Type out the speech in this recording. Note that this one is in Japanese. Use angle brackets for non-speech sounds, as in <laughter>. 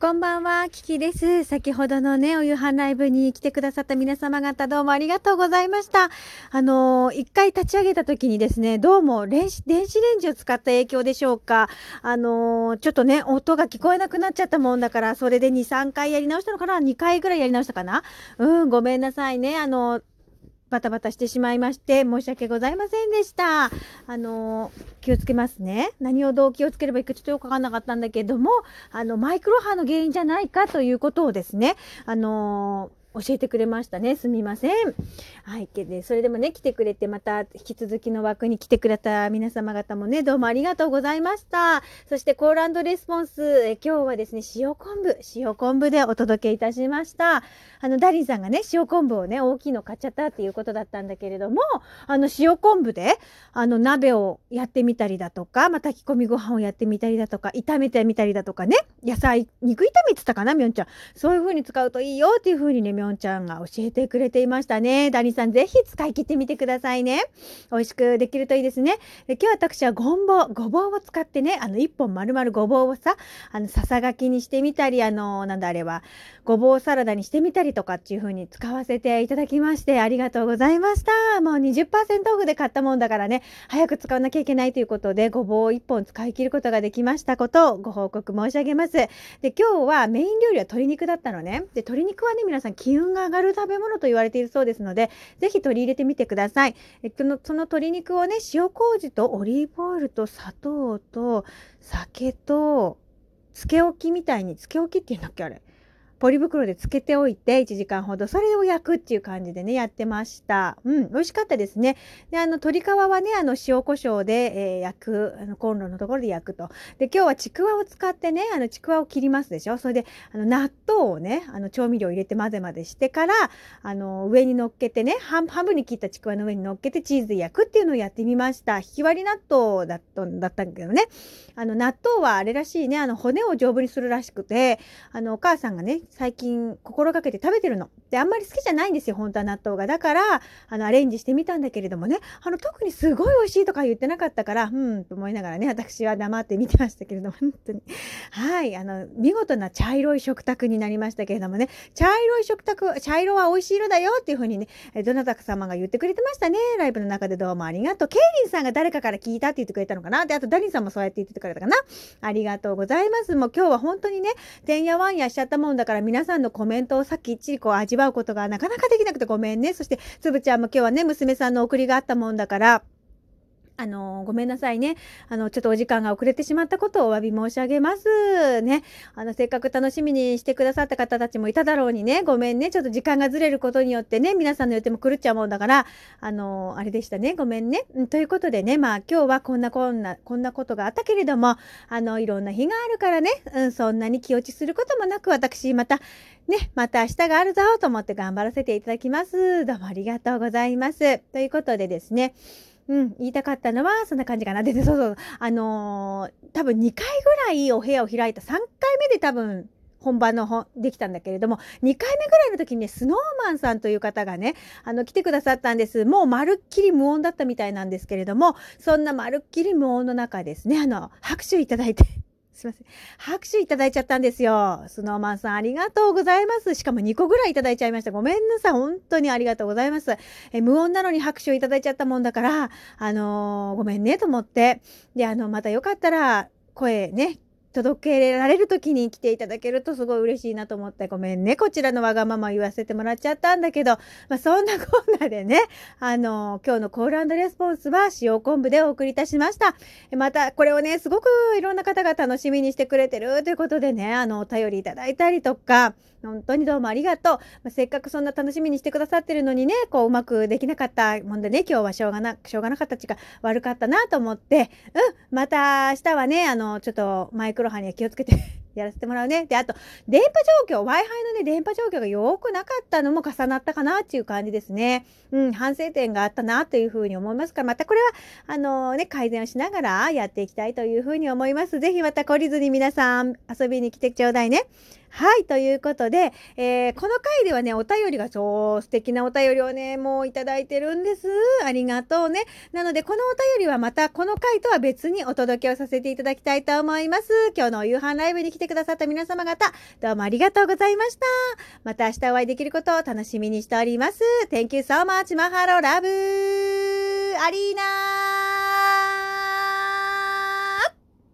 こんばんは、キキです。先ほどのね、お夕飯ライブに来てくださった皆様方どうもありがとうございました。あのー、一回立ち上げた時にですね、どうも電子レンジを使った影響でしょうか。あのー、ちょっとね、音が聞こえなくなっちゃったもんだから、それで2、3回やり直したのかな ?2 回ぐらいやり直したかな？うん、ごめんなさいね。あのーバタバタしてしまいまして申し訳ございませんでした。あの気をつけますね。何をどう気をつければいいかちょっとよくわかんなかったんだけども、あのマイクロ波の原因じゃないかということをですね、あの教えてくれましたね。すみません。はい。で、それでもね、来てくれて、また引き続きの枠に来てくれた皆様方もね、どうもありがとうございました。そして、コールレスポンス、え今日はですね、塩昆布、塩昆布でお届けいたしました。あの、ダリンさんがね、塩昆布をね、大きいの買っちゃったっていうことだったんだけれども、あの、塩昆布で、あの、鍋をやってみたりだとか、まあ、炊き込みご飯をやってみたりだとか、炒めてみたりだとかね、野菜、肉炒めてたかな、みょんちゃん。そういう風に使うといいよっていう風にね、みょんちゃんが教えてくれていましたね。ダニさん、ぜひ使い切ってみてくださいね。美味しくできるといいですね。で今日私はごんぼう、ごぼうを使ってね、あの、一本丸々ごぼうをさ、あの、ささがきにしてみたり、あの、なんだあれは、ごぼうサラダにしてみたりとかっていう風に使わせていただきまして、ありがとうございました。もう20%オフで買ったもんだからね、早く使わなきゃいけないということで、ごぼうを1本使い切ることができましたことをご報告申し上げます。で、今日はメイン料理は鶏肉だったのね。で、鶏肉はね、皆さん気運が上がる食べ物と言われているそうですので、ぜひ取り入れてみてください。えこのその鶏肉をね、塩麹とオリーブオイルと砂糖と酒と、漬け置きみたいに、漬け置きっていうんだっけあれ。ポリ袋でつけておいて1時間ほどそれを焼くっていう感じでねやってました。うん美味しかったですね。であの鶏皮はねあの塩コショウで、えー、焼くあのコンロのところで焼くと。で今日はちくわを使ってねあのちくわを切りますでしょ。それであの納豆をねあの調味料入れて混ぜ混ぜしてからあの上に乗っけてね半分に切ったちくわの上に乗っけてチーズで焼くっていうのをやってみました。ひき割り納豆だっただったんだけどね。あの納豆はあれらしいねあの骨を丈夫にするらしくてあのお母さんがね最近心がけて食べてるの。で、あんまり好きじゃないんですよ、本当は納豆が。だから、あの、アレンジしてみたんだけれどもね、あの、特にすごい美味しいとか言ってなかったから、うん、と思いながらね、私は黙って見てましたけれども、本当に。はい、あの、見事な茶色い食卓になりましたけれどもね、茶色い食卓、茶色は美味しい色だよっていうふうにね、どなたか様が言ってくれてましたね。ライブの中でどうもありがとう。ケイリンさんが誰かから聞いたって言ってくれたのかなで、あとダニンさんもそうやって言ってくれたかなありがとうございます。もう今日は本当にね、てんやわんやしちゃったもんだから皆さんのコメントをさっきっちりこう味わうことがなかなかできなくてごめんね。そして、つぶちゃんも今日はね、娘さんの送りがあったもんだから、あの、ごめんなさいね。あの、ちょっとお時間が遅れてしまったことをお詫び申し上げます。ね。あの、せっかく楽しみにしてくださった方たちもいただろうにね、ごめんね。ちょっと時間がずれることによってね、皆さんの予定も狂っちゃうもんだから、あの、あれでしたね。ごめんね。ということでね、まあ今日はこんなこんな、こんなことがあったけれども、あの、いろんな日があるからね、うん、そんなに気落ちすることもなく、私、また、ね、また明日があるぞと思って頑張らせていただきます。どうもありがとうございます。ということでですね、うん、言いたかったのはそんな感じかな。で、そうそう、あのー、多分2回ぐらいお部屋を開いた3回目で多分本番の本できたんだけれども2回目ぐらいの時にねスノーマンさんという方がねあの来てくださったんですもうまるっきり無音だったみたいなんですけれどもそんなまるっきり無音の中ですねあの拍手いただいてすいません。拍手いただいちゃったんですよ。スノーマンさんありがとうございます。しかも2個ぐらいいただいちゃいました。ごめんなさい。本当にありがとうございます。え無音なのに拍手をいただいちゃったもんだから、あのー、ごめんねと思って。で、あの、またよかったら、声ね、届けられる時に来ていただけるとすごい嬉しいなと思ってごめんね。こちらのわがまま言わせてもらっちゃったんだけど、まあ、そんなこんなでね <laughs> あの今日のコールレスポンスは塩昆布でお送りいたしました。またこれをねすごくいろんな方が楽しみにしてくれてるということでねあのお便りいただいたりとか本当にどうもありがとう、まあ、せっかくそんな楽しみにしてくださってるのにねこううまくできなかったもんでね今日はしょうがなしょうがなかったちが悪かったなと思って。うんまた明日はねあのちょっとマイククロ波には気をつけて <laughs> やらせてもらうね。で、あと、電波状況、Wi-Fi のね、電波状況が良くなかったのも重なったかなっていう感じですね。うん、反省点があったなというふうに思いますから、またこれは、あのー、ね、改善をしながらやっていきたいというふうに思います。ぜひまた懲りずに皆さん遊びに来てちょうだいね。はい、ということで、えー、この回ではね、お便りがそう素敵なお便りをね、もういただいてるんです。ありがとうね。なので、このお便りはまたこの回とは別にお届けをさせていただきたいと思います。今日のお夕飯ライブに来てくださった皆様方、どうもありがとうございました。また明日お会いできることを楽しみにしております。Thank you so much, マハロラブアリーナ